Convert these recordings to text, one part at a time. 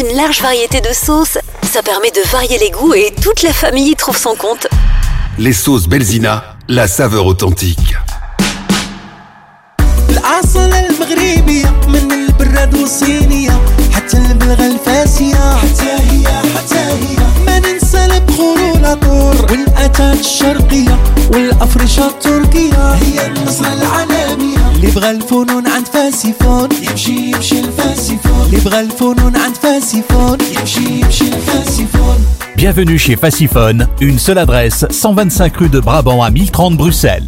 une large variété de sauces. Ça permet de varier les goûts et toute la famille y trouve son compte. Les sauces Belzina, la saveur authentique. الأصل المغربية من البراد والصينية حتى البلغة الفاسية حتى هي حتى هي ما ننسى البخور والعطور والأتات الشرقية والأفرشة التركية هي النصرة العالمية اللي بغى الفنون عند فاسيفون يمشي يمشي الفاسيفون اللي بغى الفنون عند فاسيفون يمشي يمشي الفاسيفون Bienvenue chez Faciphone, une seule adresse, 125 rue de Brabant à 1030 Bruxelles.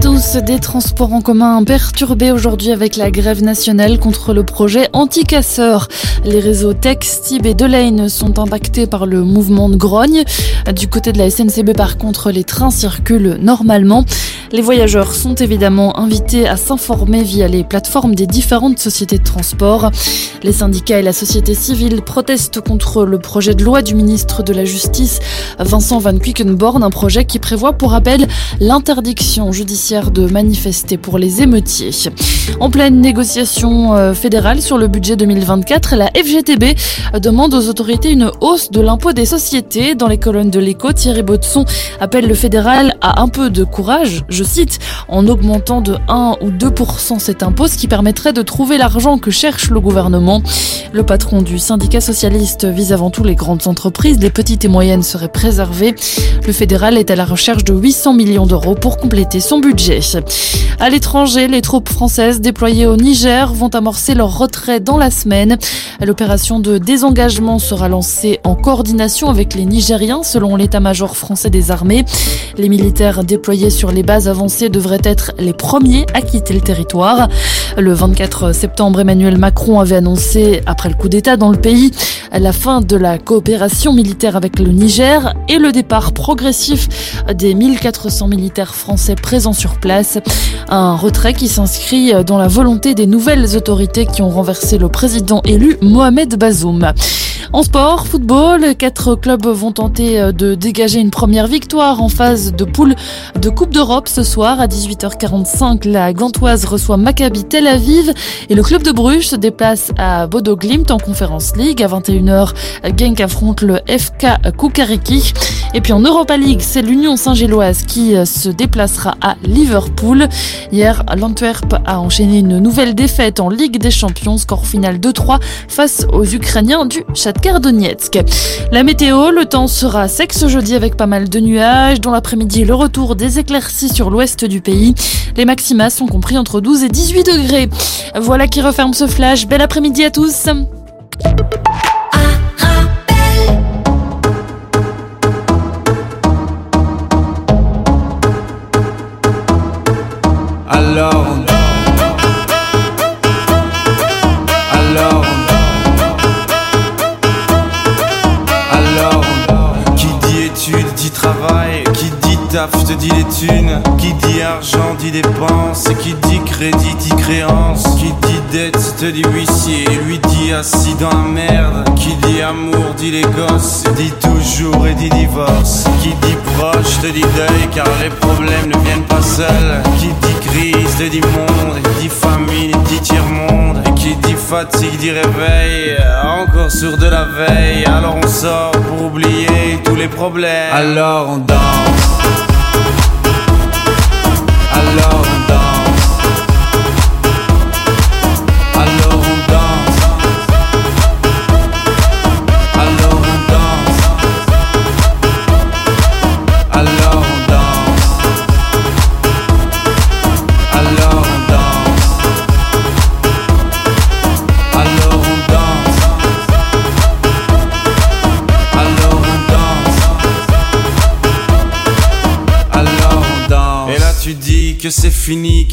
Tous. Des transports en commun perturbés aujourd'hui avec la grève nationale contre le projet anti-casseurs. Les réseaux Tex, Tib et Delane sont impactés par le mouvement de grogne. Du côté de la SNCB, par contre, les trains circulent normalement. Les voyageurs sont évidemment invités à s'informer via les plateformes des différentes sociétés de transport. Les syndicats et la société civile protestent contre le projet de loi du ministre de la Justice, Vincent Van Quickenborn, un projet qui prévoit pour rappel l'interdiction judiciaire de manifester pour les émeutiers. En pleine négociation euh, fédérale sur le budget 2024, la FGTB demande aux autorités une hausse de l'impôt des sociétés. Dans les colonnes de l'écho, Thierry Botson appelle le fédéral à un peu de courage, je cite, en augmentant de 1 ou 2% cet impôt, ce qui permettrait de trouver l'argent que cherche le gouvernement. Le patron du syndicat socialiste vise avant tout les grandes entreprises, les petites et moyennes seraient préservées. Le fédéral est à la recherche de 800 millions d'euros pour compléter son budget. À l'étranger, les troupes françaises déployées au Niger vont amorcer leur retrait dans la semaine. L'opération de désengagement sera lancée en coordination avec les Nigériens selon l'état-major français des armées. Les militaires déployés sur les bases avancées devraient être les premiers à quitter le territoire. Le 24 septembre, Emmanuel Macron avait annoncé, après le coup d'État dans le pays, la fin de la coopération militaire avec le Niger et le départ progressif des 1400 militaires français présents sur place. Un retrait qui s'inscrit dans la volonté des nouvelles autorités qui ont renversé le président élu Mohamed Bazoum. En sport, football, quatre clubs vont tenter de dégager une première victoire en phase de poule de Coupe d'Europe ce soir à 18h45. La Gantoise reçoit Maccabi Tel Aviv et le club de Bruges se déplace à Bodo Glimt en Conference League. À 21h, Genk affronte le FK Kukariki. Et puis en Europa League, c'est l'Union Saint-Gilloise qui se déplacera à Liverpool. Hier, l'Antwerp a enchaîné une nouvelle défaite en Ligue des Champions, score final 2-3 face aux Ukrainiens du Shakhtar Donetsk. La météo, le temps sera sec ce jeudi avec pas mal de nuages. Dans l'après-midi, le retour des éclaircies sur l'ouest du pays. Les maximas sont compris entre 12 et 18 degrés. Voilà qui referme ce flash. Bel après-midi à tous. Qui dit crise dit monde Dit famine dit tiers-monde Et qui dit fatigue dit réveil Encore sur de la veille. Alors on sort pour oublier tous les problèmes. Alors on danse. Alors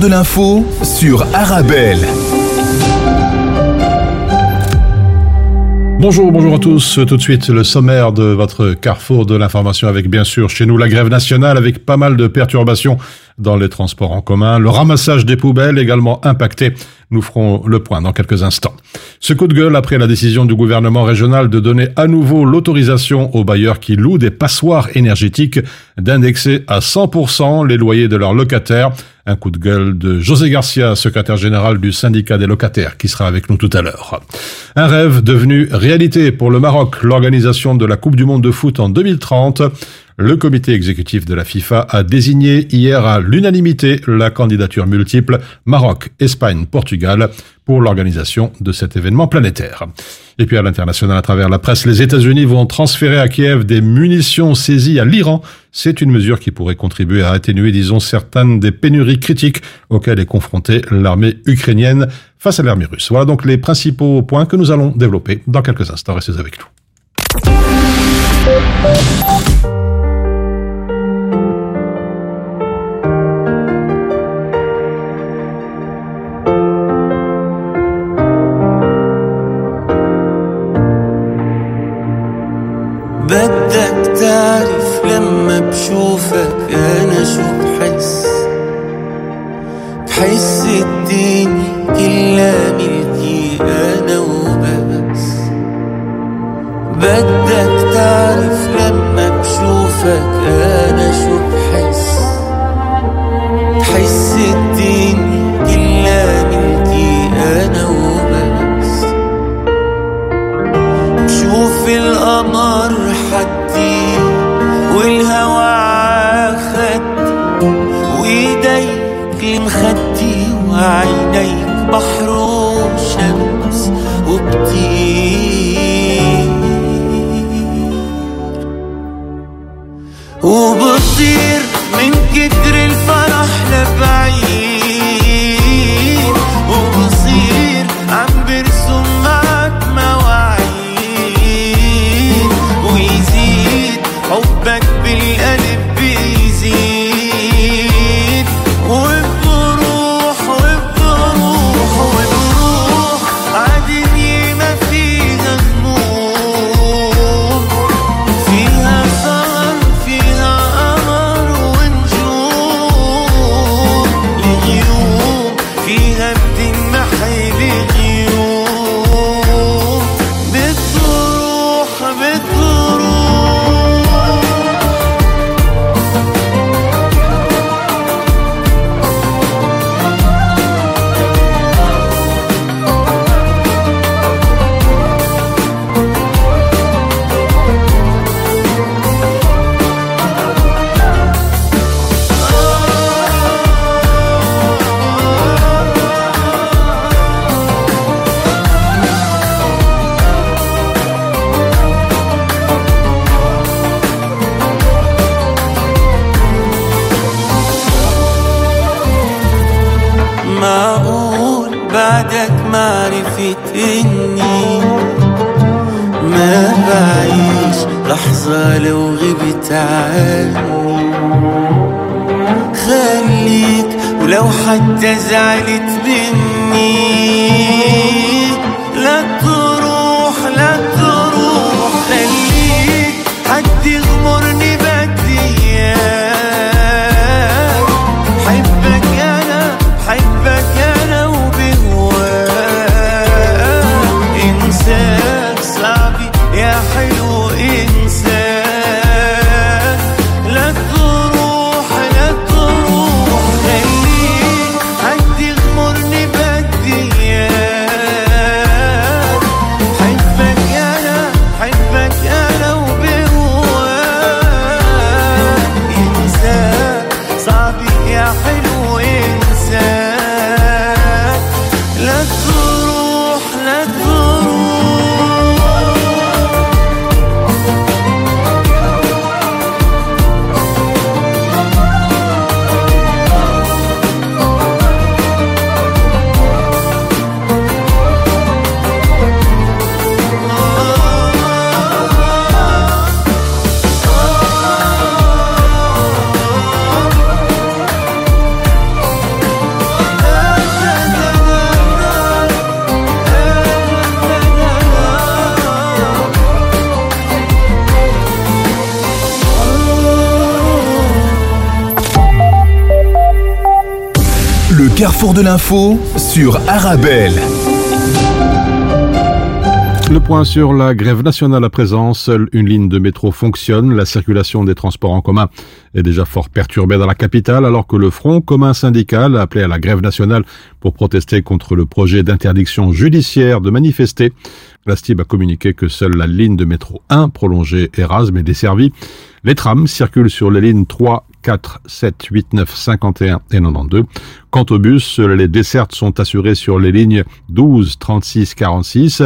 De l'info sur Arabelle. Bonjour, bonjour à tous. Tout de suite, le sommaire de votre carrefour de l'information avec bien sûr chez nous la grève nationale avec pas mal de perturbations dans les transports en commun, le ramassage des poubelles également impacté. Nous ferons le point dans quelques instants. Ce coup de gueule après la décision du gouvernement régional de donner à nouveau l'autorisation aux bailleurs qui louent des passoires énergétiques d'indexer à 100% les loyers de leurs locataires. Un coup de gueule de José Garcia, secrétaire général du syndicat des locataires, qui sera avec nous tout à l'heure. Un rêve devenu réalité pour le Maroc, l'organisation de la Coupe du Monde de foot en 2030. Le comité exécutif de la FIFA a désigné hier à l'unanimité la candidature multiple Maroc, Espagne, Portugal pour l'organisation de cet événement planétaire. Et puis à l'international, à travers la presse, les États-Unis vont transférer à Kiev des munitions saisies à l'Iran. C'est une mesure qui pourrait contribuer à atténuer, disons, certaines des pénuries critiques auxquelles est confrontée l'armée ukrainienne face à l'armée russe. Voilà donc les principaux points que nous allons développer dans quelques instants. Restez avec nous. لما de l'info sur Arabelle. Le point sur la grève nationale à présent. Seule une ligne de métro fonctionne. La circulation des transports en commun est déjà fort perturbée dans la capitale alors que le Front commun syndical a appelé à la grève nationale pour protester contre le projet d'interdiction judiciaire de manifester. La STIB a communiqué que seule la ligne de métro 1 prolongée Erasme est desservie. Les trams circulent sur les lignes 3, 4, 7, 8, 9, 51 et 92. Quant aux bus, les dessertes sont assurées sur les lignes 12, 36, 46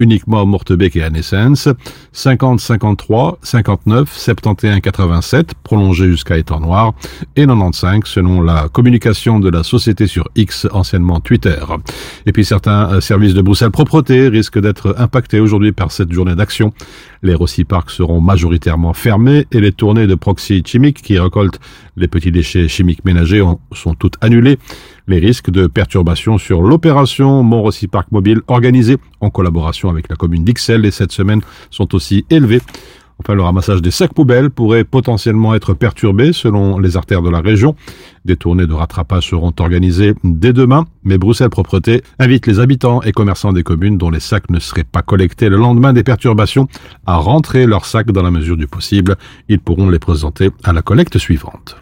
uniquement à Mortebec et à Nessens, 50, 53, 59, 71, 87, prolongé jusqu'à Étang Noir, et 95 selon la communication de la société sur X, anciennement Twitter. Et puis certains euh, services de Bruxelles Propreté risquent d'être impactés aujourd'hui par cette journée d'action. Les Rossi Parks seront majoritairement fermés et les tournées de proxy chimiques qui récoltent les petits déchets chimiques ménagers ont- sont toutes annulées. Les risques de perturbation sur l'opération Mont-Rossi Park Mobile organisée en collaboration avec la commune d'Ixelles et cette semaine sont aussi élevés. Enfin, le ramassage des sacs poubelles pourrait potentiellement être perturbé selon les artères de la région. Des tournées de rattrapage seront organisées dès demain, mais Bruxelles Propreté invite les habitants et commerçants des communes dont les sacs ne seraient pas collectés le lendemain des perturbations à rentrer leurs sacs dans la mesure du possible. Ils pourront les présenter à la collecte suivante.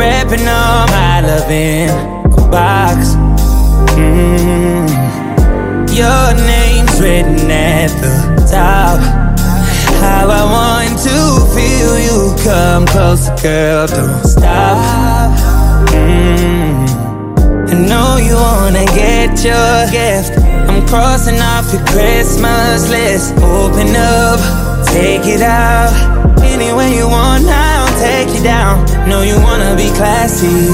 Wrapping all my love in a box. Mm. Your name's written at the top. How I want to feel you come closer, girl. Don't stop. Mm. I know you wanna get your gift. I'm crossing off your Christmas list. Open up, take it out. Any way you want, I'll take you down. Know you wanna be classy.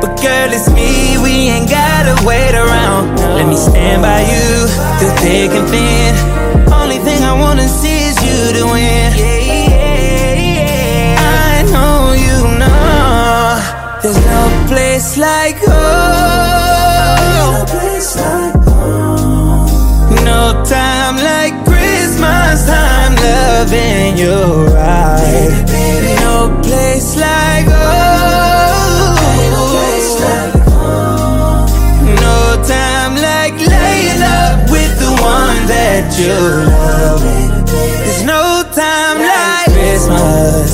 But girl, it's me, we ain't gotta wait around. Let me stand by you through thick and thin. Only thing I wanna see is you to win. I know you know there's no place like home. No time like Christmas time, loving you right. No place like home. No time like laying up with the one that you love. There's no time like Christmas.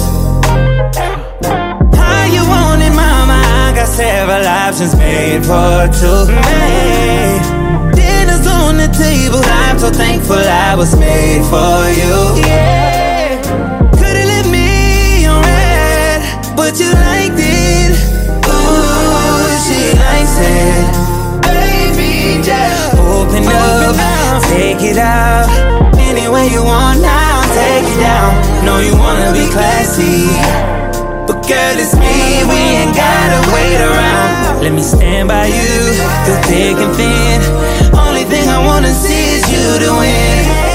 How you want it, mama? I got several options made for two. Made. Dinner's on the table. I'm so thankful I was made for you. Yeah. It. Baby, just open up, take it out. Any way you want now, take it down. Know you wanna be classy. But girl, it's me, we ain't gotta wait around. Let me stand by you through thick and thin. Only thing I wanna see is you to win.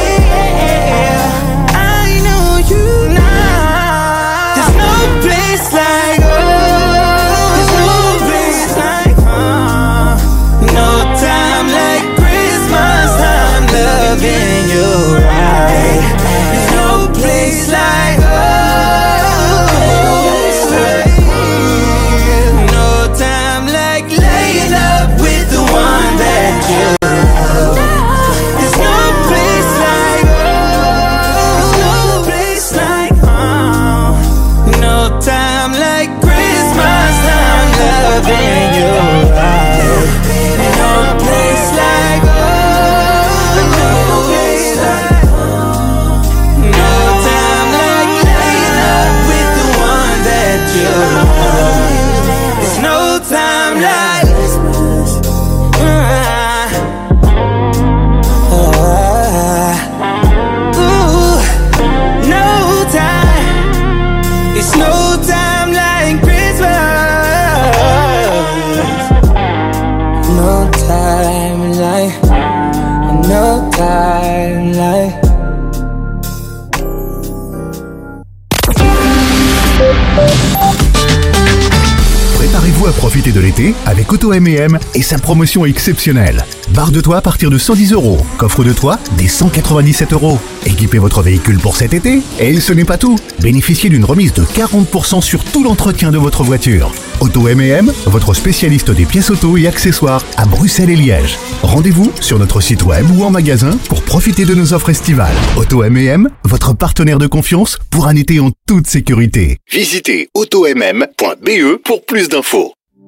Auto M&M et sa promotion exceptionnelle. Barre de toit à partir de 110 euros. Coffre de toit des 197 euros. Équipez votre véhicule pour cet été. Et ce n'est pas tout. Bénéficiez d'une remise de 40% sur tout l'entretien de votre voiture. Auto M&M, votre spécialiste des pièces auto et accessoires à Bruxelles et Liège. Rendez-vous sur notre site web ou en magasin pour profiter de nos offres estivales. Auto M&M, votre partenaire de confiance pour un été en toute sécurité. Visitez automm.be pour plus d'infos.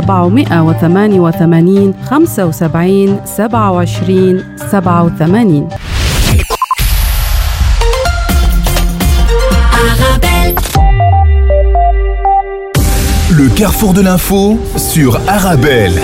488 75 27 87 Le carrefour de l'info sur Arabelle.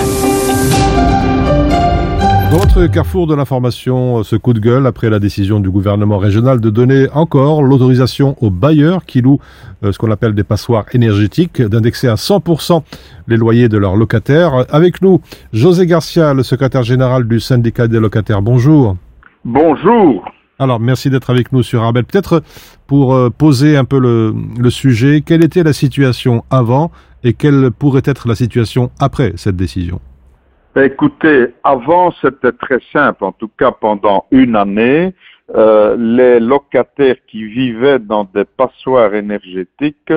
Dans votre carrefour de l'information, ce coup de gueule après la décision du gouvernement régional de donner encore l'autorisation aux bailleurs qui louent euh, ce qu'on appelle des passoires énergétiques d'indexer à 100% les loyers de leurs locataires. Avec nous, José Garcia, le secrétaire général du syndicat des locataires. Bonjour. Bonjour. Alors, merci d'être avec nous sur Arabelle. Peut-être pour euh, poser un peu le, le sujet, quelle était la situation avant et quelle pourrait être la situation après cette décision? Écoutez, avant c'était très simple, en tout cas pendant une année, euh, les locataires qui vivaient dans des passoires énergétiques,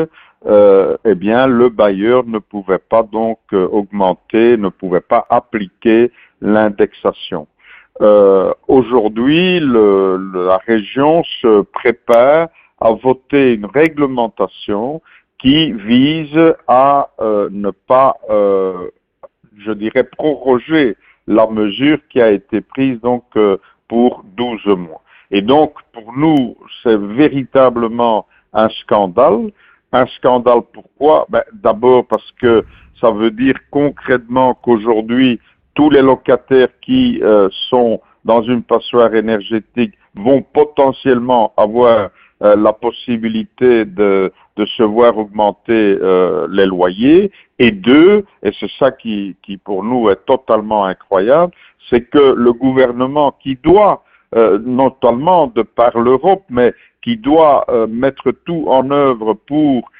euh, eh bien le bailleur ne pouvait pas donc euh, augmenter, ne pouvait pas appliquer l'indexation. Aujourd'hui, la région se prépare à voter une réglementation qui vise à ne pas je dirais, proroger la mesure qui a été prise donc euh, pour 12 mois. Et donc, pour nous, c'est véritablement un scandale. Un scandale pourquoi? Ben, D'abord parce que ça veut dire concrètement qu'aujourd'hui, tous les locataires qui euh, sont dans une passoire énergétique vont potentiellement avoir euh, la possibilité de, se voir augmenter euh, les loyers. Et deux, et c'est ça qui, qui pour nous est totalement incroyable, c'est que le gouvernement qui doit, euh, non seulement de par l'Europe, mais qui doit euh, mettre tout en œuvre pour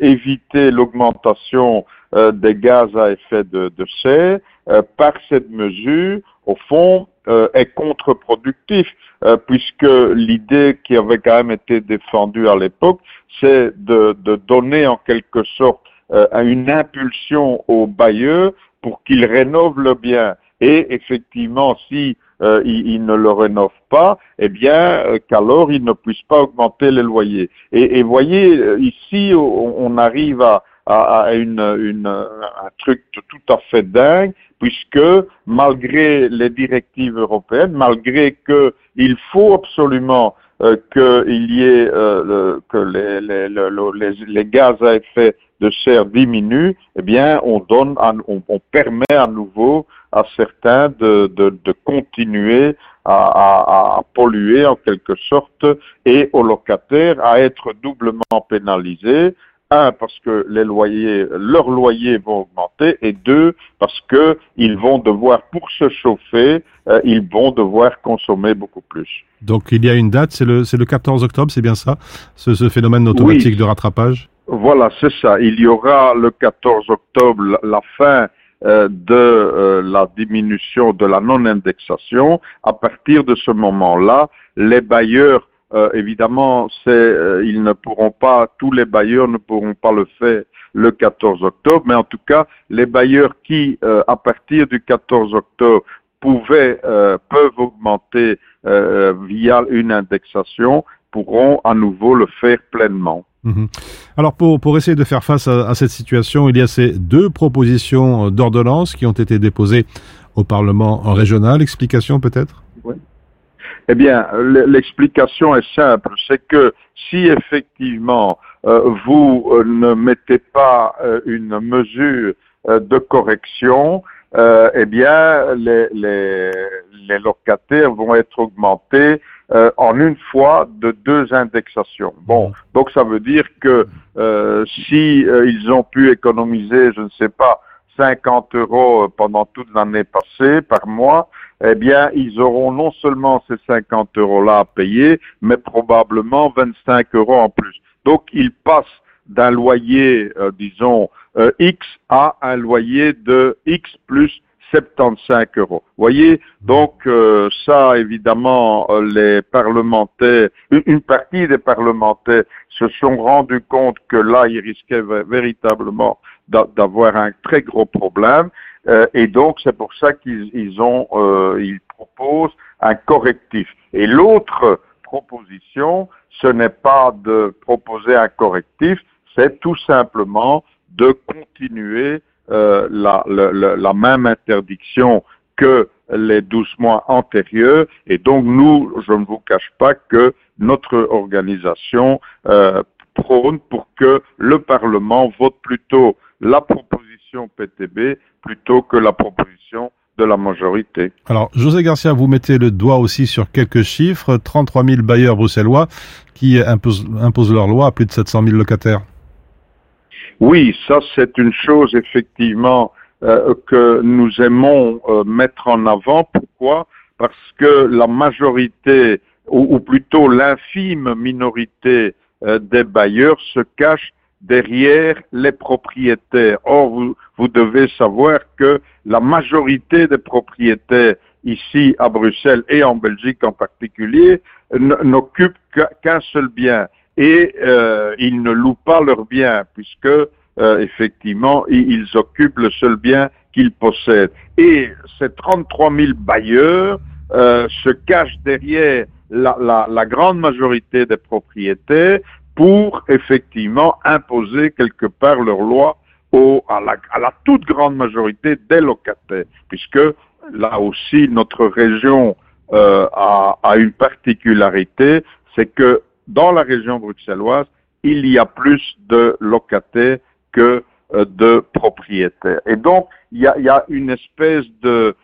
éviter l'augmentation des gaz à effet de, de serre, euh, par cette mesure, au fond, euh, est contre-productif, euh, puisque l'idée qui avait quand même été défendue à l'époque, c'est de, de donner en quelque sorte euh, une impulsion aux bailleurs pour qu'ils rénovent le bien. Et effectivement, si euh, ils, ne le rénovent pas, eh bien, euh, qu'alors ils ne puissent pas augmenter les loyers. Et, et voyez, euh, ici, on, on arrive à, à, une, une, un truc tout à fait dingue, puisque malgré les directives européennes, malgré qu'il faut absolument euh, qu'il y ait euh, que les, les, les, les, gaz à effet de serre diminuent, eh bien, on donne, on, on, permet à nouveau à certains de, de, de continuer à, à, à, polluer en quelque sorte et aux locataires à être doublement pénalisés un, parce que les loyers, leurs loyers vont augmenter, et deux, parce que ils vont devoir, pour se chauffer, euh, ils vont devoir consommer beaucoup plus. Donc il y a une date, c'est le, c'est le 14 octobre, c'est bien ça, ce, ce phénomène automatique de rattrapage? Voilà, c'est ça. Il y aura le 14 octobre la fin euh, de euh, la diminution de la non-indexation. À partir de ce moment-là, les bailleurs euh, évidemment, euh, ils ne pourront pas, tous les bailleurs ne pourront pas le faire le 14 octobre, mais en tout cas, les bailleurs qui, euh, à partir du 14 octobre, pouvaient, peuvent augmenter via une indexation, pourront à nouveau le faire pleinement. Mhm. Alors pour, essayer de faire face à, cette situation, il y a ces deux propositions d'ordonnance qui ont été déposées au Parlement régional. Explication peut-être? Eh bien, l'explication est simple, c'est que si effectivement euh, vous euh, ne mettez pas euh, une mesure de correction, eh bien, les, les, les, locataires vont être augmentés en une fois de deux indexations. Bon, donc ça veut dire que si ils ont pu économiser, je ne sais pas, 50 euros pendant toute l'année passée par mois, eh bien, ils auront non seulement ces 50 euros-là à payer, mais probablement 25 euros en plus. Donc, ils passent d'un loyer, euh, disons, euh, X à un loyer de X plus 75 euros. Voyez, donc euh, ça, évidemment, les parlementaires, une, partie des parlementaires se sont rendus compte que là, ils risquaient véritablement d'avoir un très gros problème. Euh, et donc, c'est pour ça qu'ils ils ont, euh, ils proposent un correctif. Et l'autre proposition, ce n'est pas de proposer un correctif, c'est tout simplement de continuer euh, la, la, la, même interdiction que les 12 mois antérieurs. Et donc, nous, je ne vous cache pas que notre organisation euh, prône pour que le Parlement vote plutôt la proposition PTB plutôt que la proposition de la majorité. Alors, José Garcia, vous mettez le doigt aussi sur quelques chiffres. 33 000 bailleurs bruxellois qui imposent, imposent leur loi à plus de 700 000 locataires. Oui, ça c'est une chose effectivement euh, que nous aimons euh, mettre en avant. Pourquoi? Parce que la majorité, ou, ou plutôt l'infime minorité euh, des bailleurs se cache derrière les propriétaires. Or, vous, vous devez savoir que la majorité des propriétaires ici à Bruxelles et en Belgique en particulier n'occupent qu'un seul bien et euh, ils ne louent pas leur bien puisque euh, effectivement ils, occupent le seul bien qu'ils possèdent. Et ces 33 000 bailleurs euh, se cachent derrière la, la, la grande majorité des propriétaires pour effectivement imposer quelque part leur loi à, la, toute grande majorité des locataires, puisque là aussi notre région euh, a, une particularité, c'est que dans la région bruxelloise, il y a plus de locataires que euh, de propriétaires. Et donc, il y a, une espèce de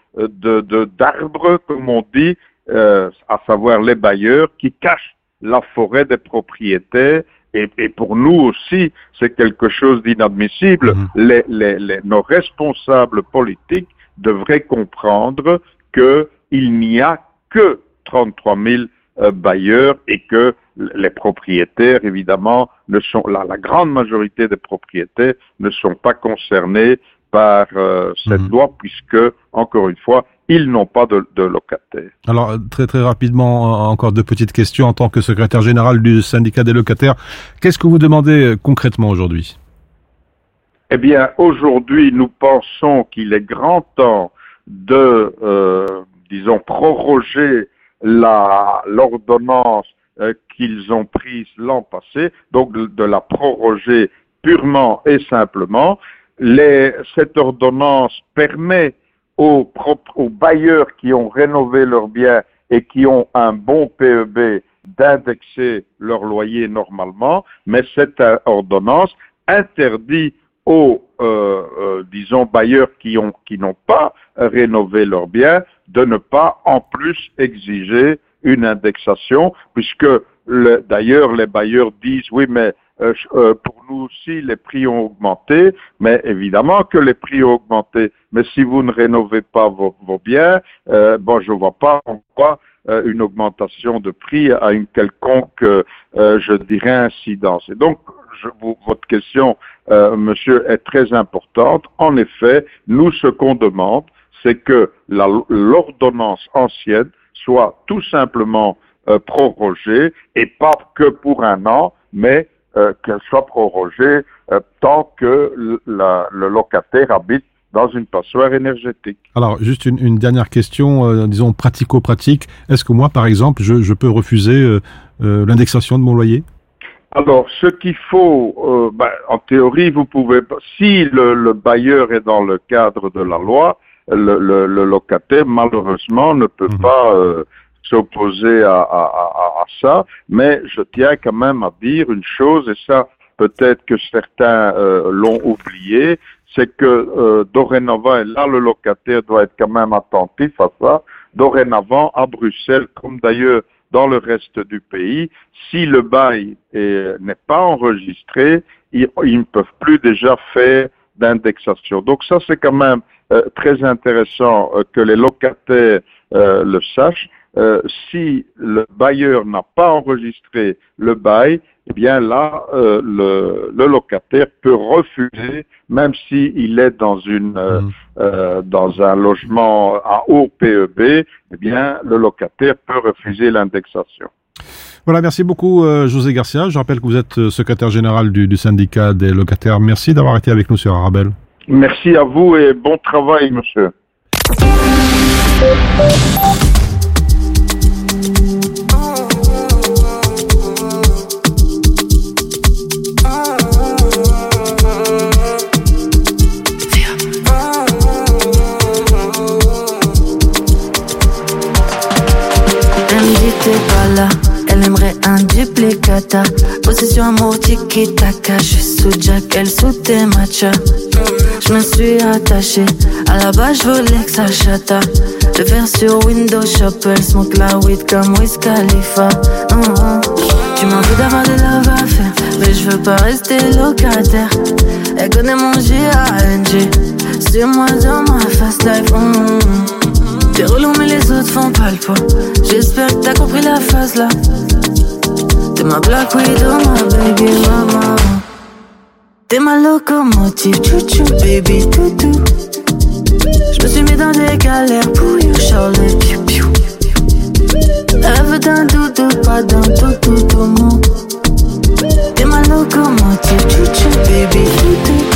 d'arbre, comme on dit, euh, à savoir les bailleurs, qui cachent la forêt des propriétaires. Et, et pour nous aussi, c'est quelque chose d'inadmissible. Mmh. Les, les, les, nos responsables politiques devraient comprendre qu'il n'y a que 33 000 euh, bailleurs et que les propriétaires, évidemment, ne sont, la, la, grande majorité des propriétaires ne sont pas concernés par euh, cette mmh. loi puisque, encore une fois, ils n'ont pas de, de, locataires. Alors, très très rapidement, encore deux petites questions. En tant que secrétaire général du syndicat des locataires, qu'est-ce que vous demandez euh, concrètement aujourd'hui? Eh bien, aujourd'hui, nous pensons qu'il est grand temps de, euh, disons, proroger l'ordonnance euh, qu'ils ont prise l'an passé, donc de, de la proroger purement et simplement. Les, cette ordonnance permet aux, propres, aux bailleurs qui ont rénové leurs biens et qui ont un bon PEB d'indexer leur loyer normalement, mais cette ordonnance interdit aux, euh, euh, disons, bailleurs qui ont qui n'ont pas rénové leurs biens de ne pas en plus exiger une indexation, puisque d'ailleurs les bailleurs disent oui, mais pour nous aussi les prix ont augmenté, mais évidemment que les prix ont augmenté. Mais si vous ne rénovez pas vos, vos biens, euh, bon, je vois pas pourquoi euh, une augmentation de prix à une quelconque, euh, je dirais, incidence. Et donc, je, vous, votre question, monsieur, est très importante. En effet, nous, ce qu'on demande, c'est que l'ordonnance ancienne soit tout simplement prorogée et pas que pour un an, mais euh, qu'elle soit prorogée euh, tant que le, la, le, locataire habite dans une passoire énergétique. Alors, juste une, une dernière question, euh, disons pratico-pratique. Est-ce que moi, par exemple, je, je peux refuser l'indexation de mon loyer? Alors, ce qu'il faut, ben, en théorie, vous pouvez, si le, le, bailleur est dans le cadre de la loi, le, le locataire, malheureusement, ne peut mmh. pas s'opposer à, à, à, à, ça, mais je tiens quand même à dire une chose, et ça peut-être que certains euh, l'ont oublié, c'est que euh, dorénavant, et là le locataire doit être quand même attentif à ça, dorénavant à Bruxelles, comme d'ailleurs dans le reste du pays, si le bail n'est pas enregistré, ils, ils, ne peuvent plus déjà faire d'indexation. Donc ça, c'est quand même euh, très intéressant euh, que les locataires euh, le sachent. Euh, si le bailleur n'a pas enregistré le bail, eh bien là, euh, le, le, locataire peut refuser, même s'il est dans une euh, euh, dans un logement à haut PEB, eh bien le locataire peut refuser l'indexation. Voilà, merci beaucoup euh, José Garcia. Je rappelle que vous êtes secrétaire général du, du syndicat des locataires. Merci d'avoir été avec nous sur Arabelle. Merci à vous et bon travail, monsieur. Amour tiki taka. Je suis sous Jack, elle sous tes matchas. Je me suis attaché. À la base, je voulais que ça chata. Le faire sur Windows Shop. Elle smoke la weed comme Wiz. Tu m'en veux d'avoir des love. Mais je veux pas rester locataire. Elle connaît mon G-A-N-G. Sur moi dans ma fast life. Mm -hmm. T'es relou mais les autres font pas le poids J'espère que t'as compris la phase là ma Black Widow, baby mama. T'es ma locomotive, chouchou baby toutou Je me suis mis dans des galères pour you Charlotte piou piou. Rêve d'un doudou, pas d'un tout tout mon T'es ma locomotive, chouchou baby toutou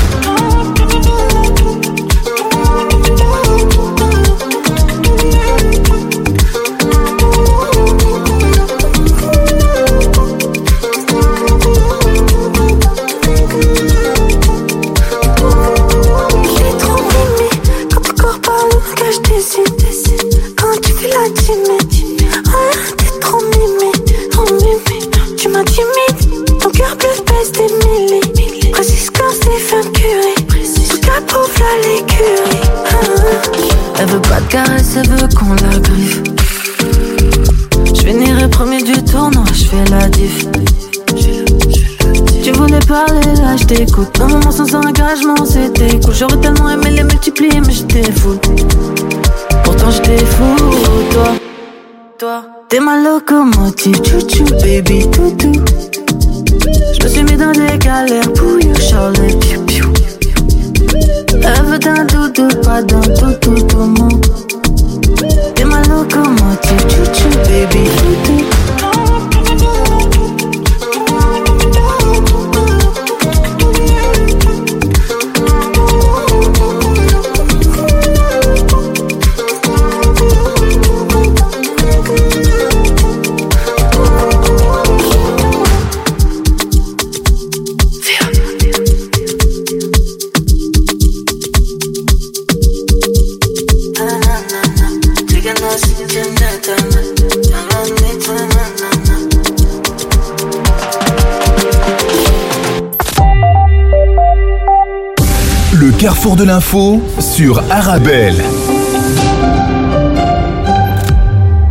caresse, elle veut qu'on la griffe. Je finirai premier du tournoi, je fais la diff. Tu voulais parler, là je t'écoute. Un moment sans engagement, c'était cool. J'aurais tellement aimé les multiplier, mais j'étais fou. Pourtant j'étais fou, toi. Toi, t'es ma locomotive, chouchou, baby, toutou. Je me suis mis dans des galères pour you, Charlotte, Rêve d'un doudou, pas d'un tout tout monde. T'es ma locomotive, chouchou, baby, toutou. Carrefour de l'info sur Arabelle.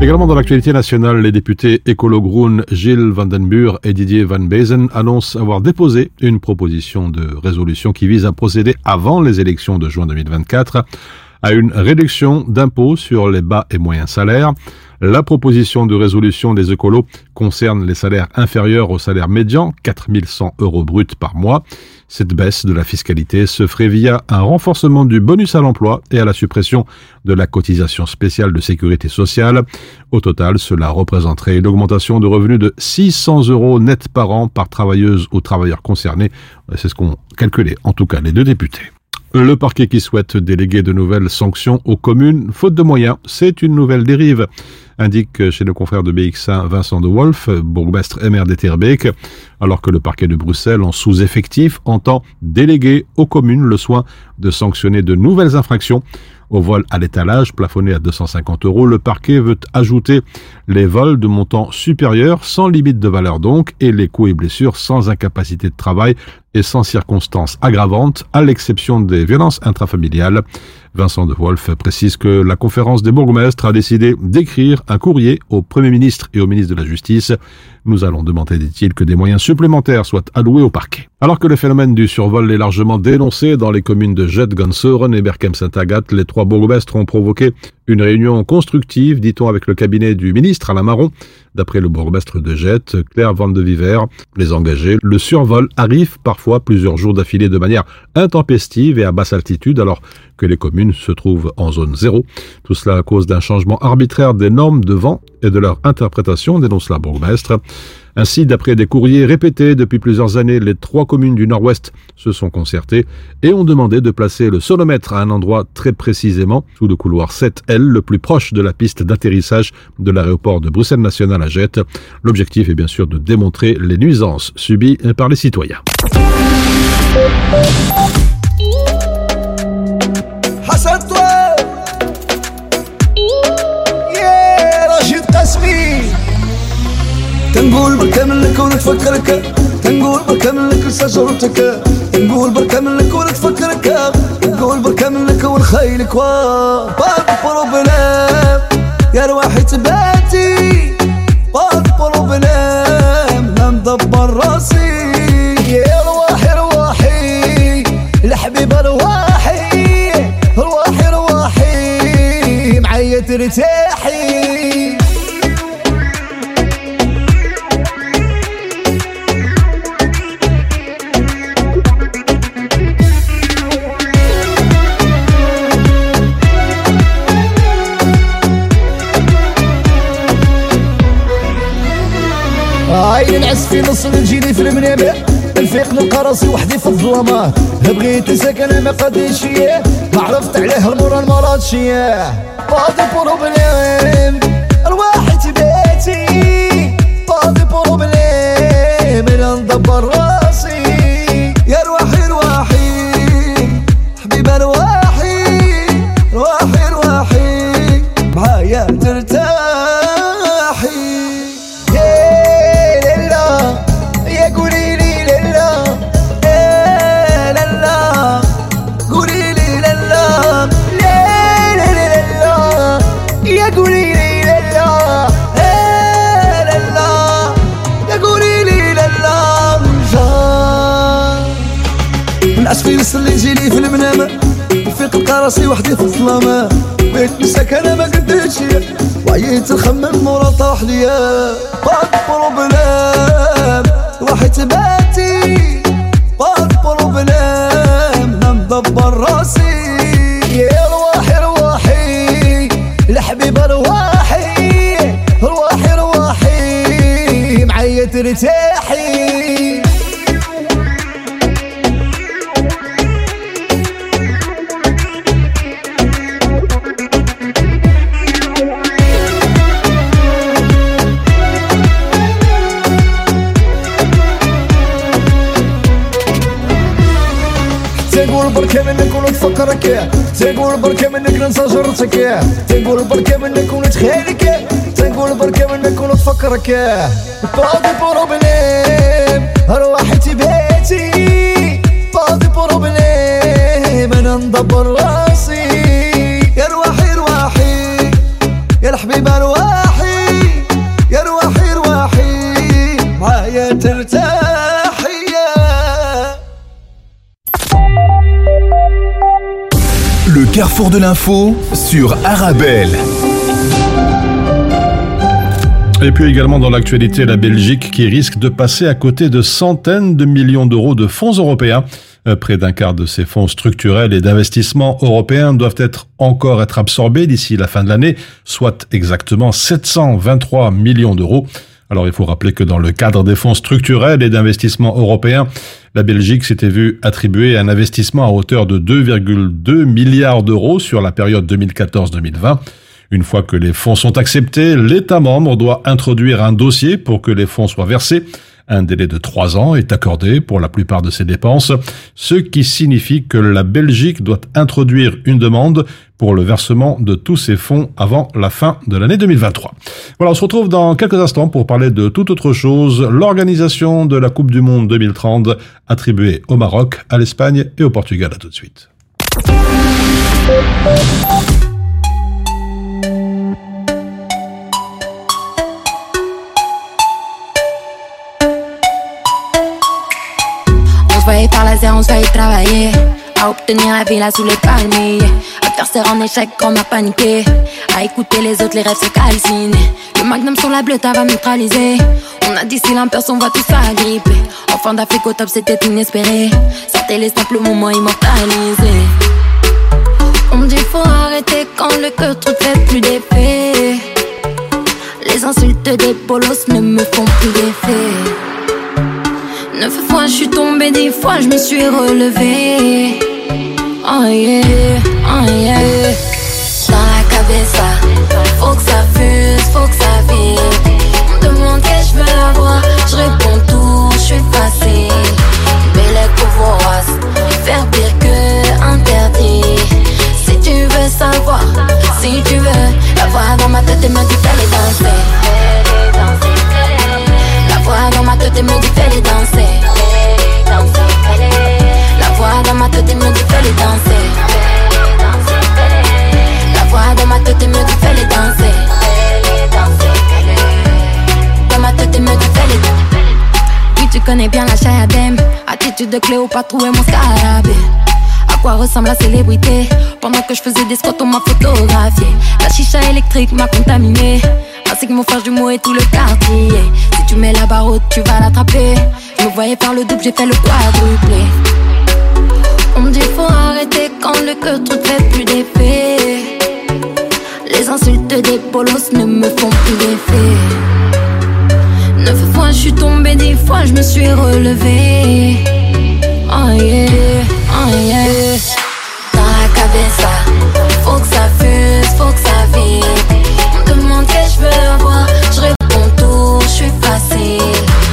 Également dans l'actualité nationale, les députés écolo Groen Gilles Vandenbuur et Didier Van Bezen annoncent avoir déposé une proposition de résolution qui vise à procéder avant les élections de juin 2024 à une réduction d'impôts sur les bas et moyens salaires. La proposition de résolution des écolos concerne les salaires inférieurs au salaire médian, 4100 euros bruts par mois. Cette baisse de la fiscalité se ferait via un renforcement du bonus à l'emploi et à la suppression de la cotisation spéciale de sécurité sociale. Au total, cela représenterait une augmentation de revenus de 600 euros net par an par travailleuse ou travailleur concerné. C'est ce qu'ont calculé en tout cas les deux députés. Le parquet qui souhaite déléguer de nouvelles sanctions aux communes, faute de moyens, c'est une nouvelle dérive, indique chez nos confrères de BX1 Vincent de Wolf, bourgmestre MR Terbeek, alors que le parquet de Bruxelles, en sous-effectif, entend déléguer aux communes le soin de sanctionner de nouvelles infractions au vol à l'étalage plafonné à 250 euros, le parquet veut ajouter les vols de montant supérieur, sans limite de valeur donc, et les coups et blessures sans incapacité de travail et sans circonstances aggravantes, à l'exception des violences intrafamiliales. Vincent de Wolf précise que la conférence des bourgmestres a décidé d'écrire un courrier au Premier ministre et au ministre de la Justice. Nous allons demander, dit-il, que des moyens supplémentaires soient alloués au parquet. Alors que le phénomène du survol est largement dénoncé dans les communes de Jette, Gansoren et Berkem-Saint-Agathe, les trois bourgmestres ont provoqué une réunion constructive, dit-on, avec le cabinet du ministre Alain Marron. D'après le bourgmestre de Jette, Claire Van de Viver, les engagés, le survol arrive parfois plusieurs jours d'affilée de manière intempestive et à basse altitude, alors que les communes se trouvent en zone zéro. Tout cela à cause d'un changement arbitraire des normes de vent et de leur interprétation, dénonce la bourgmestre. Ainsi, d'après des courriers répétés depuis plusieurs années, les trois communes du Nord-Ouest se sont concertées et ont demandé de placer le solomètre à un endroit très précisément, sous le couloir 7L, le plus proche de la piste d'atterrissage de l'aéroport de Bruxelles National à Jette. L'objectif est bien sûr de démontrer les nuisances subies par les citoyens. تنقول بركة منك ونتفكرك تنقول بركة منك شجرتك تنقول بركة منك ونتفكرك تنقول بركة منك ونخيلك باب بروبلام يا رواحي تباتي باب بروبلام ما مدبر راسي. يا رواحي رواحي الحبيبة رواحي رواحي رواحي معايا ترتاحي. في نص تجيني في المنامة نفيق نلقى راسي وحدي في الظلمات بغيت سكن ما قديش ما عرفت عليه المرة المرات شياه باضي بروبليم رواحي راسي وحدي في الظلامة. بيت مساك أنا ما قدرتش وعييت نخمم مورا طاح ليا باك بروبلام. روحي تباتي باك بروبلام. ما مدبر راسي. يا رواحي رواحي. الحبيبة رواحي رواحي رواحي. معايا ترتاحي تنقول بركة منك ولا تفكرك تنقول بركة منك ننسى جرتك تنقول بركة منك ولا تخيلك تنقول بركة منك ولا تفكرك فاضي بروبليم روحتي بيتي. فاضي بروبليم أنا ندبر راسي. يا روحي روحي يا الحبيبة روحي carrefour de l'info sur Arabelle. Et puis également dans l'actualité, la Belgique qui risque de passer à côté de centaines de millions d'euros de fonds européens. Euh, Près d'un quart de ces fonds structurels et d'investissement européens doivent encore être absorbés d'ici la fin de l'année, soit exactement 723 millions d'euros. Alors il faut rappeler que dans le cadre des fonds structurels et d'investissement européens, la Belgique s'était vue attribuer un investissement à hauteur de 2,2 milliards d'euros sur la période 2014-2020. Une fois que les fonds sont acceptés, l'État membre doit introduire un dossier pour que les fonds soient versés. Un délai de trois ans est accordé pour la plupart de ces dépenses, ce qui signifie que la Belgique doit introduire une demande pour le versement de tous ces fonds avant la fin de l'année 2023. Voilà, on se retrouve dans quelques instants pour parler de toute autre chose, l'organisation de la Coupe du Monde 2030 attribuée au Maroc, à l'Espagne et au Portugal. À tout de suite. On se voyait travailler. À obtenir la villa sous les palmiers. Adversaire en échec, on a paniqué. À écouter les autres, les rêves se calcinent. Le magnum sur la bleue, va neutraliser. On a dit si personne on va tout s'agripper. Enfant d'Afrique au top, c'était inespéré. C'était les simples moments immortalisés. On dit faut arrêter quand le cœur trop fait plus d'effet. Les insultes des bolos ne me font plus d'effet. Neuf fois je suis tombée, dix fois je me suis relevée. Oh yeah, oh yeah. Dans la cabeza, faut que ça fuse, faut que ça vibre. On me demande que je veux avoir, je réponds tout, je suis facile. Belle vorace, faire pire que interdit. Si tu veux savoir, si tu veux, la voix dans ma tête me dit fais-les danser. Voix dans ma tête me dit fais-les danser. La voix dans ma tête me dit fais-les danser. La voix dans ma tête me dit fais-les danser. Dans ma tête me dit fais-les Oui, tu connais bien la chayadem. Attitude de Cléopâtre, est mon scarabée? Quoi ressemble la célébrité? Pendant que je faisais des squats, on m'a photographié La chicha électrique m'a contaminé Ainsi que mon frère jumeau et tout le quartier. Si tu mets la barre haute, tu vas l'attraper. Je me voyais faire le double, j'ai fait le quadruplé. On me dit faut arrêter quand le cœur trop fait plus d'effet. Les insultes des polos ne me font plus d'effet. Neuf fois je suis tombée, dix fois je me suis relevée Oh yeah, oh yeah. Dans la cabeza, je réponds tout, je suis facile.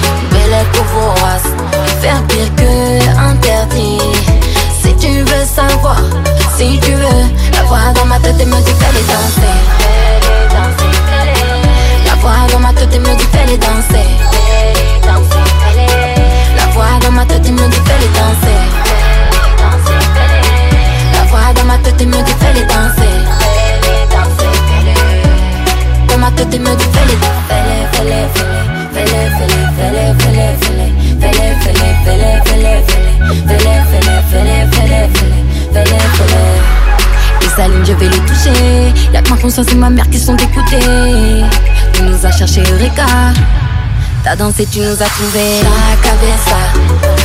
Dansé, tu nous as La cabeza,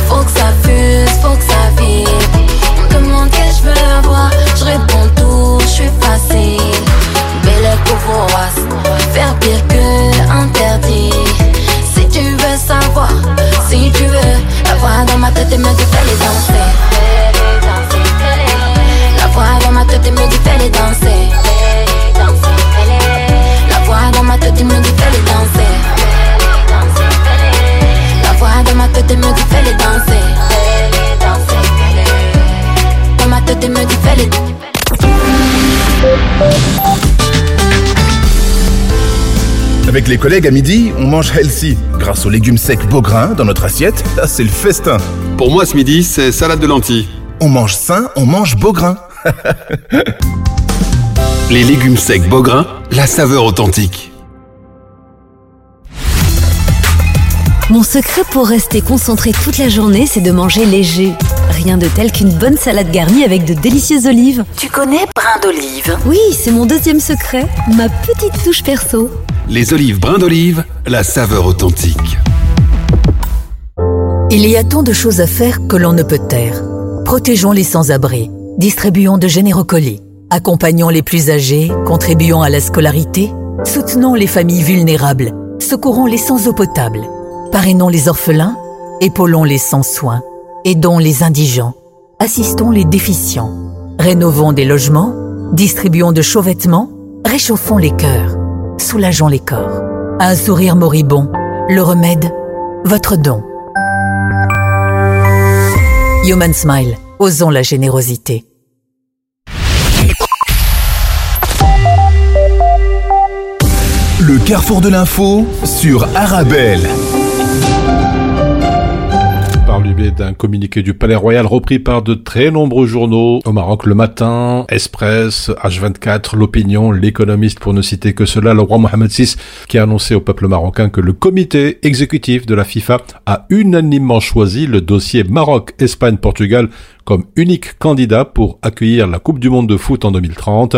faut que ça fuse, faut que ça vibre. Qu'est-ce que je veux avoir, je réponds tout, je suis facile. Belle vorace, faire pire que interdit. Si tu veux savoir, si tu veux, la voix dans ma tête me dit fais les danser. La voix dans ma tête me dit fais les danser. Tête me dit fais les danser. Dans ma tête me dit fais les Avec les collègues à midi, on mange healthy. Grâce aux légumes secs Beaugrain dans notre assiette, là c'est le festin. Pour moi, ce midi, c'est salade de lentilles. On mange sain, on mange Beaugrain. Les légumes secs Beaugrain, la saveur authentique. Mon secret pour rester concentré toute la journée, c'est de manger léger. Rien de tel qu'une bonne salade garnie avec de délicieuses olives. Tu connais brin d'olive? Oui, c'est mon deuxième secret, ma petite touche perso. Les olives brin d'olive, la saveur authentique. Il y a tant de choses à faire que l'on ne peut taire. Protégeons les sans-abri, distribuons de généreux colis, accompagnons les plus âgés, contribuons à la scolarité, soutenons les familles vulnérables, secourons les sans eau potable, parrainons les orphelins, épaulons les sans soins, aidons les indigents, assistons les déficients, rénovons des logements, distribuons de chauds vêtements, réchauffons les cœurs, soulageons les corps. Un sourire moribond, le remède, votre don. Human Smile, osons la générosité. Le carrefour de l'info sur Arabelle d'un communiqué du Palais Royal repris par de très nombreux journaux au Maroc le matin, Express, H24, l'Opinion, l'Économiste pour ne citer que cela, le roi Mohamed VI qui a annoncé au peuple marocain que le comité exécutif de la FIFA a unanimement choisi le dossier Maroc-Espagne-Portugal comme unique candidat pour accueillir la Coupe du Monde de foot en 2030.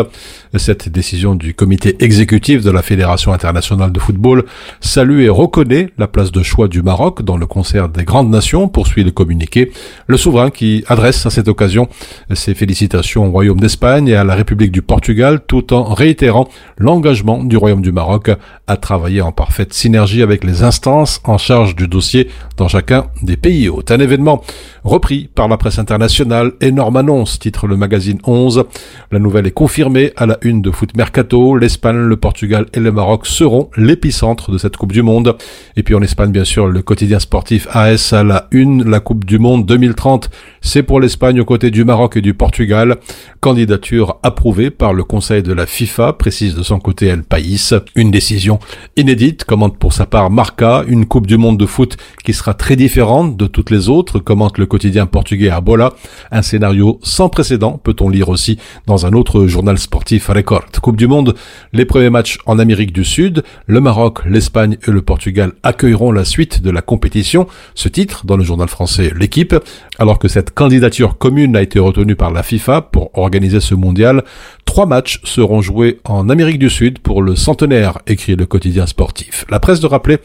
Cette décision du comité exécutif de la Fédération internationale de football salue et reconnaît la place de choix du Maroc dans le concert des grandes nations, poursuit le communiqué. Le souverain qui adresse à cette occasion ses félicitations au Royaume d'Espagne et à la République du Portugal tout en réitérant l'engagement du Royaume du Maroc à travailler en parfaite synergie avec les instances en charge du dossier dans chacun des pays hôtes. Un événement repris par la presse internationale, énorme annonce, titre le magazine 11. La nouvelle est confirmée à la une de Foot Mercato. L'Espagne, le Portugal et le Maroc seront l'épicentre de cette Coupe du Monde. Et puis en Espagne, bien sûr, le quotidien sportif AS à la une, la Coupe du Monde 2030. C'est pour l'Espagne aux côtés du Maroc et du Portugal. Candidature approuvée par le Conseil de la FIFA, précise de son côté El País. Une décision inédite, commente pour sa part Marca, une Coupe du Monde de foot qui sera très différente de toutes les autres, commente le quotidien portugais Abola. Un scénario sans précédent, peut-on lire aussi dans un autre journal sportif Record. Coupe du Monde, les premiers matchs en Amérique du Sud, le Maroc, l'Espagne et le Portugal accueilleront la suite de la compétition. Ce titre dans le journal français L'équipe, alors que cette candidature commune a été retenue par la FIFA pour organiser ce mondial, trois matchs seront joués en Amérique du Sud pour le centenaire, écrit le quotidien sportif. La presse de rappeler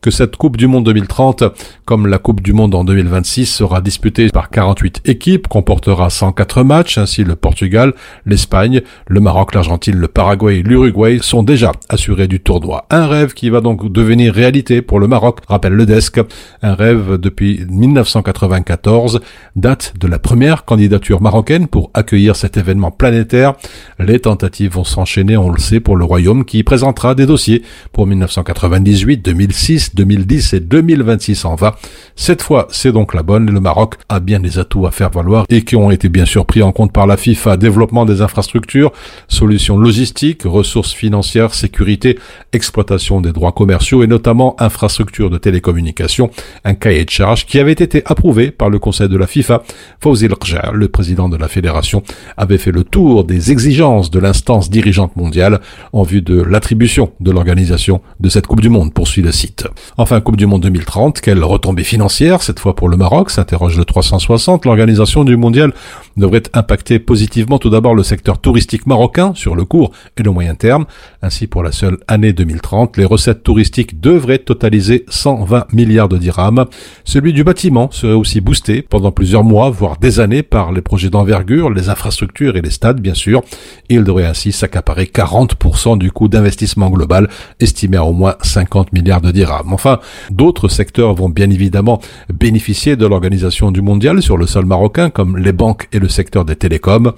que cette Coupe du Monde 2030, comme la Coupe du Monde en 2026, sera disputée par 48 équipes, comportera 104 matchs, ainsi le Portugal, l'Espagne, le Maroc, l'Argentine, le Paraguay et l'Uruguay sont déjà assurés du tournoi. Un rêve qui va donc devenir réalité pour le Maroc, rappelle le desk. Un rêve depuis 1994, date de la première candidature marocaine pour accueillir cet événement planétaire. Les tentatives vont s'enchaîner, on le sait, pour le Royaume qui présentera des dossiers pour 1998, 2006, 2010 et 2026 en va. Cette fois, c'est donc la bonne le Maroc a bien des atouts à faire valoir et qui ont été bien sûr pris en compte par la FIFA. Développement des infrastructures, solutions logistiques, ressources financières, sécurité, exploitation des droits commerciaux et notamment infrastructures de télécommunications. Un cahier de charge qui avait été approuvé par le conseil de la FIFA. Fawzi le président de la fédération, avait fait le tour des exigences de l'instance dirigeante mondiale en vue de l'attribution de l'organisation de cette Coupe du Monde, poursuit le site. Enfin, Coupe du Monde 2030, quelle retombée financière, cette fois pour le Maroc, s'interroge le 360. L'organisation du mondial devrait impacter positivement tout d'abord le secteur touristique marocain sur le court et le moyen terme. Ainsi, pour la seule année 2030, les recettes touristiques devraient totaliser 120 milliards de dirhams. Celui du bâtiment serait aussi boosté pendant plusieurs mois, voire des années, par les projets d'envergure, les infrastructures et les stades, bien sûr. Il devrait ainsi s'accaparer 40% du coût d'investissement global, estimé à au moins 50 milliards de dirhams. Enfin, d'autres secteurs vont bien évidemment bénéficier de l'organisation du mondial sur le sol marocain, comme les banques et le secteur des télécoms.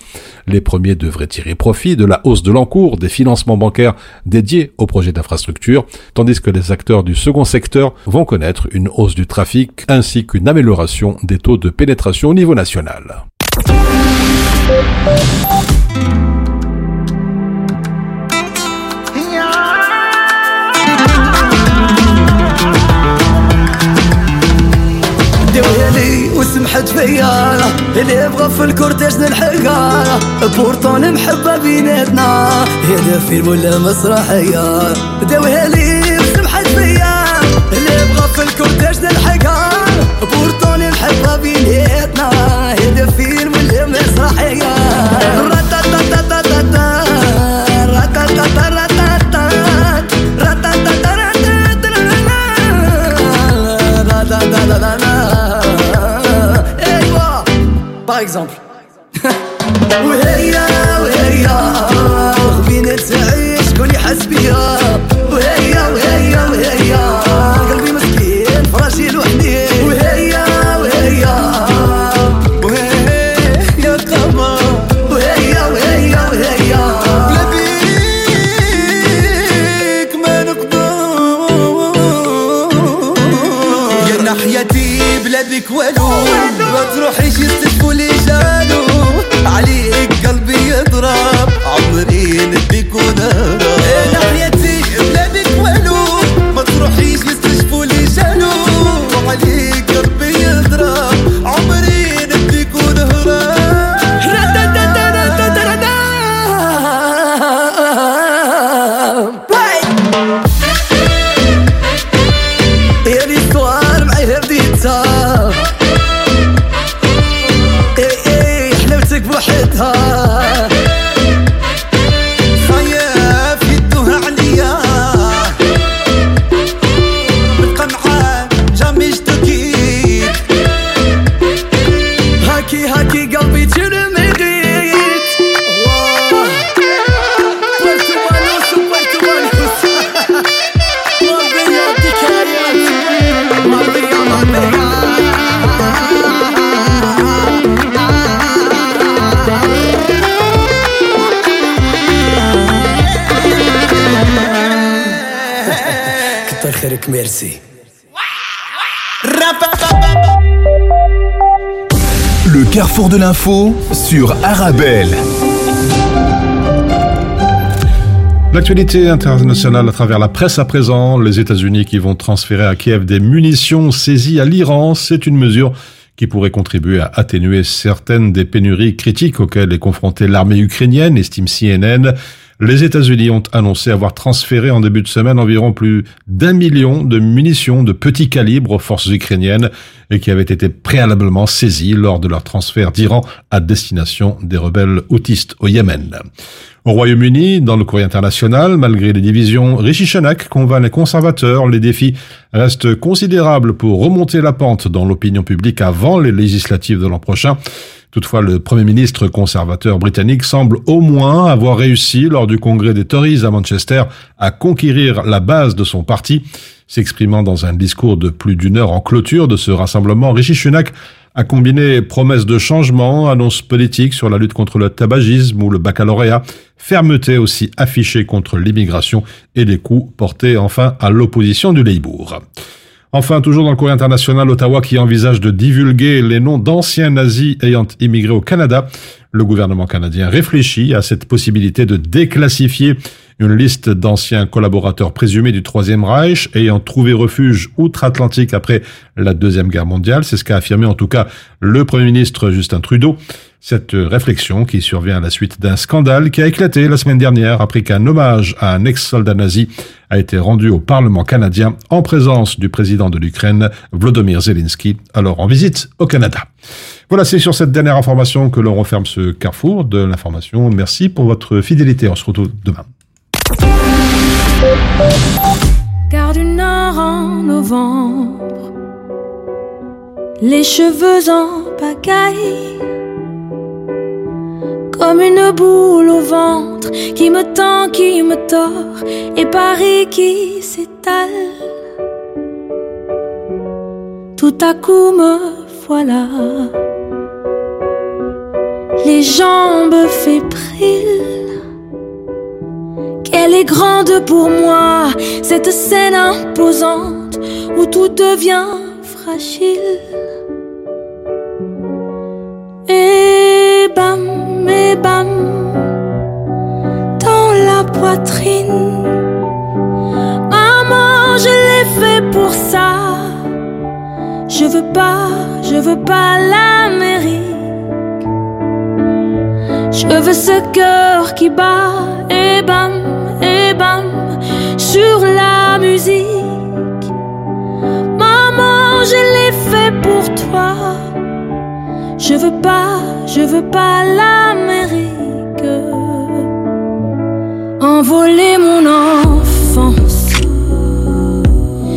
Les premiers devraient tirer profit de la hausse de l'encours des financements bancaires dédiés aux projets d'infrastructure, tandis que les acteurs du second secteur vont connaître une hausse du trafic ainsi qu'une amélioration des taux de pénétration au niveau national. وسمحت فيا اللي بغى في الكورتيج نلحقها. بورطون المحبة بيناتنا هذا فيلم ولا مسرحية. داوها لي وسمحت فيا اللي بغى في الكورتيج نلحقها. بورطون المحبة بيناتنا هذا فيلم ولا مسرحية. اكزومبل وهي وهي غبينة تعيش كوني حاس بيها يا ناحيتي بلا بك والو ما تروحيش لي جالو عليك قلبي يضرب. عمري نديك ونهرب merci. Le carrefour de l'info sur Arabelle. L'actualité internationale à travers la presse à présent, les États-Unis qui vont transférer à Kiev des munitions saisies à l'Iran, c'est une mesure qui pourrait contribuer à atténuer certaines des pénuries critiques auxquelles est confrontée l'armée ukrainienne, estime CNN. Les États-Unis ont annoncé avoir transféré en début de semaine environ plus d'un million de munitions de petit calibre aux forces ukrainiennes et qui avaient été préalablement saisies lors de leur transfert d'Iran à destination des rebelles houtistes au Yémen. Au Royaume-Uni, dans le courrier international, malgré les divisions, Rishi convainc les conservateurs, les défis restent considérables pour remonter la pente dans l'opinion publique avant les législatives de l'an prochain. Toutefois, le Premier ministre conservateur britannique semble au moins avoir réussi lors du congrès des Tories à Manchester à conquérir la base de son parti. S'exprimant dans un discours de plus d'une heure en clôture de ce rassemblement, Rishi Sunak a combiné promesses de changement, annonces politiques sur la lutte contre le tabagisme ou le baccalauréat, fermeté aussi affichée contre l'immigration et les coups portés enfin à l'opposition du Labour. Enfin, toujours dans le courrier international, Ottawa qui envisage de divulguer les noms d'anciens nazis ayant immigré au Canada. Le gouvernement canadien réfléchit à cette possibilité de déclassifier une liste d'anciens collaborateurs présumés du Troisième Reich ayant trouvé refuge outre-Atlantique après la Deuxième Guerre mondiale. C'est ce qu'a affirmé en tout cas le Premier ministre Justin Trudeau. Cette réflexion qui survient à la suite d'un scandale qui a éclaté la semaine dernière après qu'un hommage à un ex-soldat nazi a été rendu au Parlement canadien en présence du président de l'Ukraine, Vladimir Zelensky, alors en visite au Canada. Voilà, c'est sur cette dernière information que l'on referme ce carrefour de l'information. Merci pour votre fidélité. On se retrouve demain. Car du nord en novembre, les cheveux en pagaille, comme une boule au ventre qui me tend, qui me tord, et Paris qui s'étale. Tout à coup me voilà, les jambes fébriles. Qu'elle est grande pour moi, cette scène imposante où tout devient fragile. Et bam, et bam, dans la poitrine. Maman, je l'ai fait pour ça. Je veux pas, je veux pas la mairie. Je veux ce cœur qui bat et bam, et sur la musique. Maman, je l'ai fait pour toi. Je veux pas, je veux pas l'Amérique. Envoler mon enfance,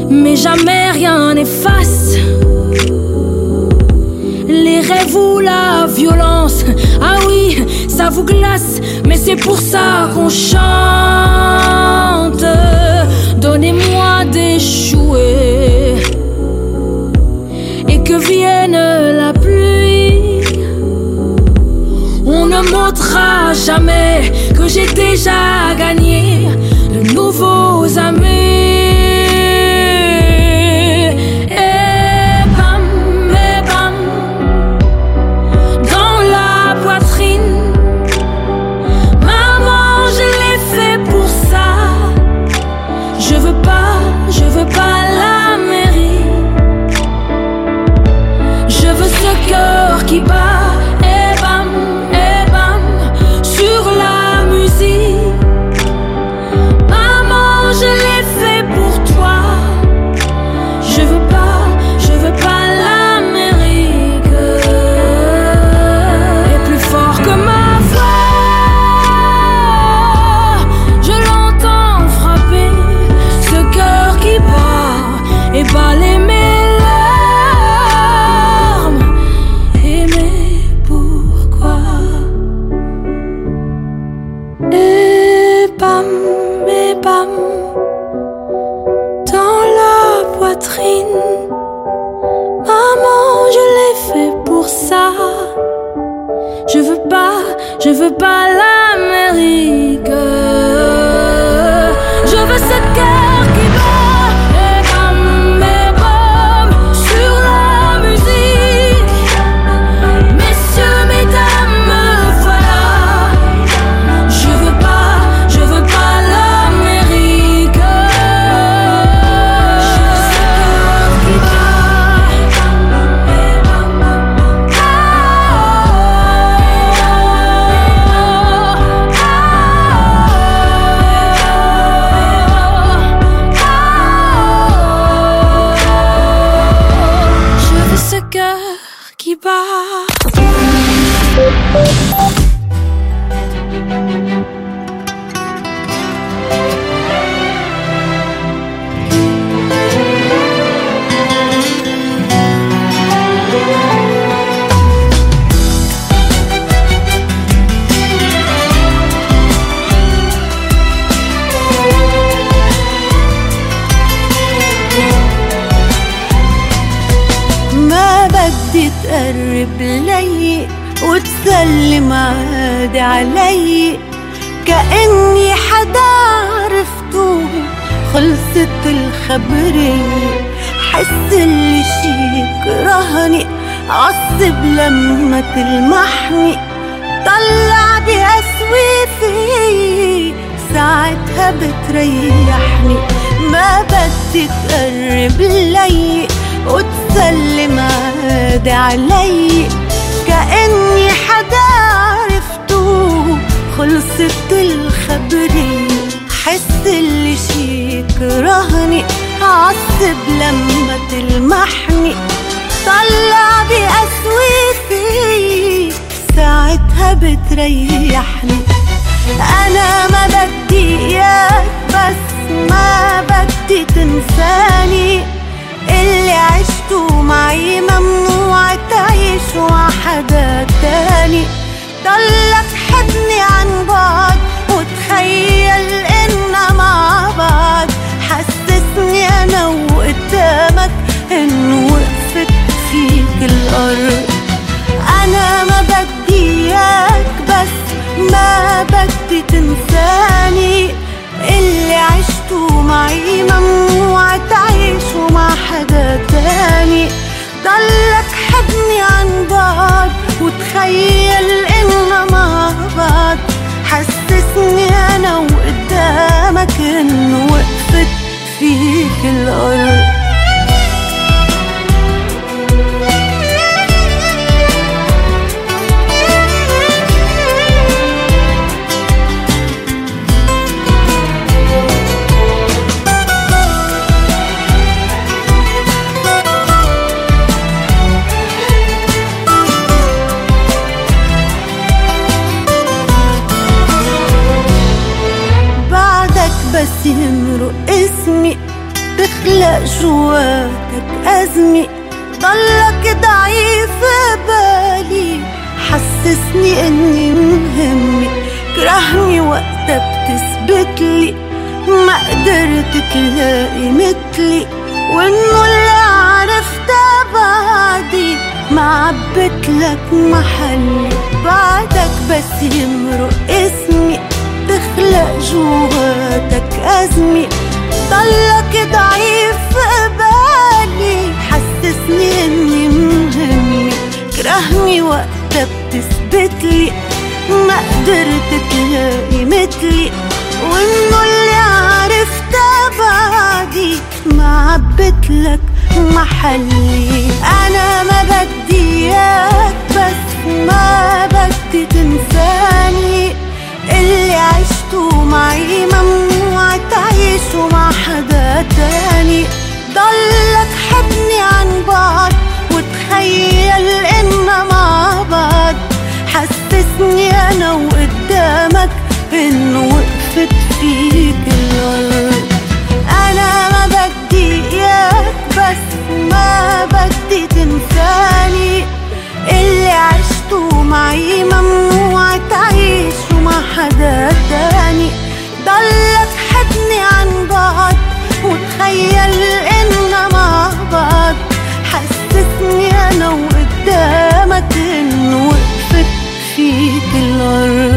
mais jamais rien n'efface les rêves ou la violence. Ah oui, ça vous glace, mais c'est pour ça qu'on chante. Donnez-moi des jouets et que vienne la pluie. On ne montrera jamais que j'ai déjà gagné de nouveaux amis. عصب لما تلمحني. طلع بقسوي في ساعتها بتريحني. ما بدي تقرب لي وتسلم عادي علي. كأني حدا عرفته خلصت الخبرية حس اللي شي كرهني عصب لما تلمحني. طلع بقسوي في ساعتها بتريحني. أنا ما بدي إياك بس ما بدي تنساني. اللي عشته معي ممنوع تعيش حدا تاني. ضلك حبني عن بعد وتخيل إنا مع بعض. حسسني أنا وقدامك إنه الأرض. أنا ما بدي إياك بس ما بدي تنساني. اللي عشته معي ممنوع تعيشه مع حدا تاني. ضلك حبني عن بعد وتخيل إنا مع بعض. حسسني أنا وقدامك إنه وقفت فيك الأرض. يمرق اسمي تخلق جواتك أزمة ضلك ضعيف بالي حسسني إني مهمة كرهني وقتها بتثبتلي ما قدرت تلاقي مثلي. وانه اللي عرفته بعدي ما عبت لك محلي بعدك بس يمرق اسمي. تخلق جواتك أزمة ضلك ضعيف بالي حسسني إني مهمة كرهني وقتها بتثبتلي ما قدرت تلاقي مثلي. وإنه اللي عرفته بعدي ما عبت لك محلي. أنا ما بدي اياك بس ما بدي تنساني. اللي عشته معي ممنوع تعيشه مع حدا تاني. ضلك حبني عن بعد وتخيل إنا مع بعض حسسني أنا وقدامك إنه وقفت فيك الأرض. أنا ما بدي إياك بس ما بدي تنساني. اللي عشته معي ممنوع تعيشه حدا تاني ضلك حبني عن بعد وتخيل إنا مع بعض حسسني أنا وقدامك إنه وقفت فيك الأرض.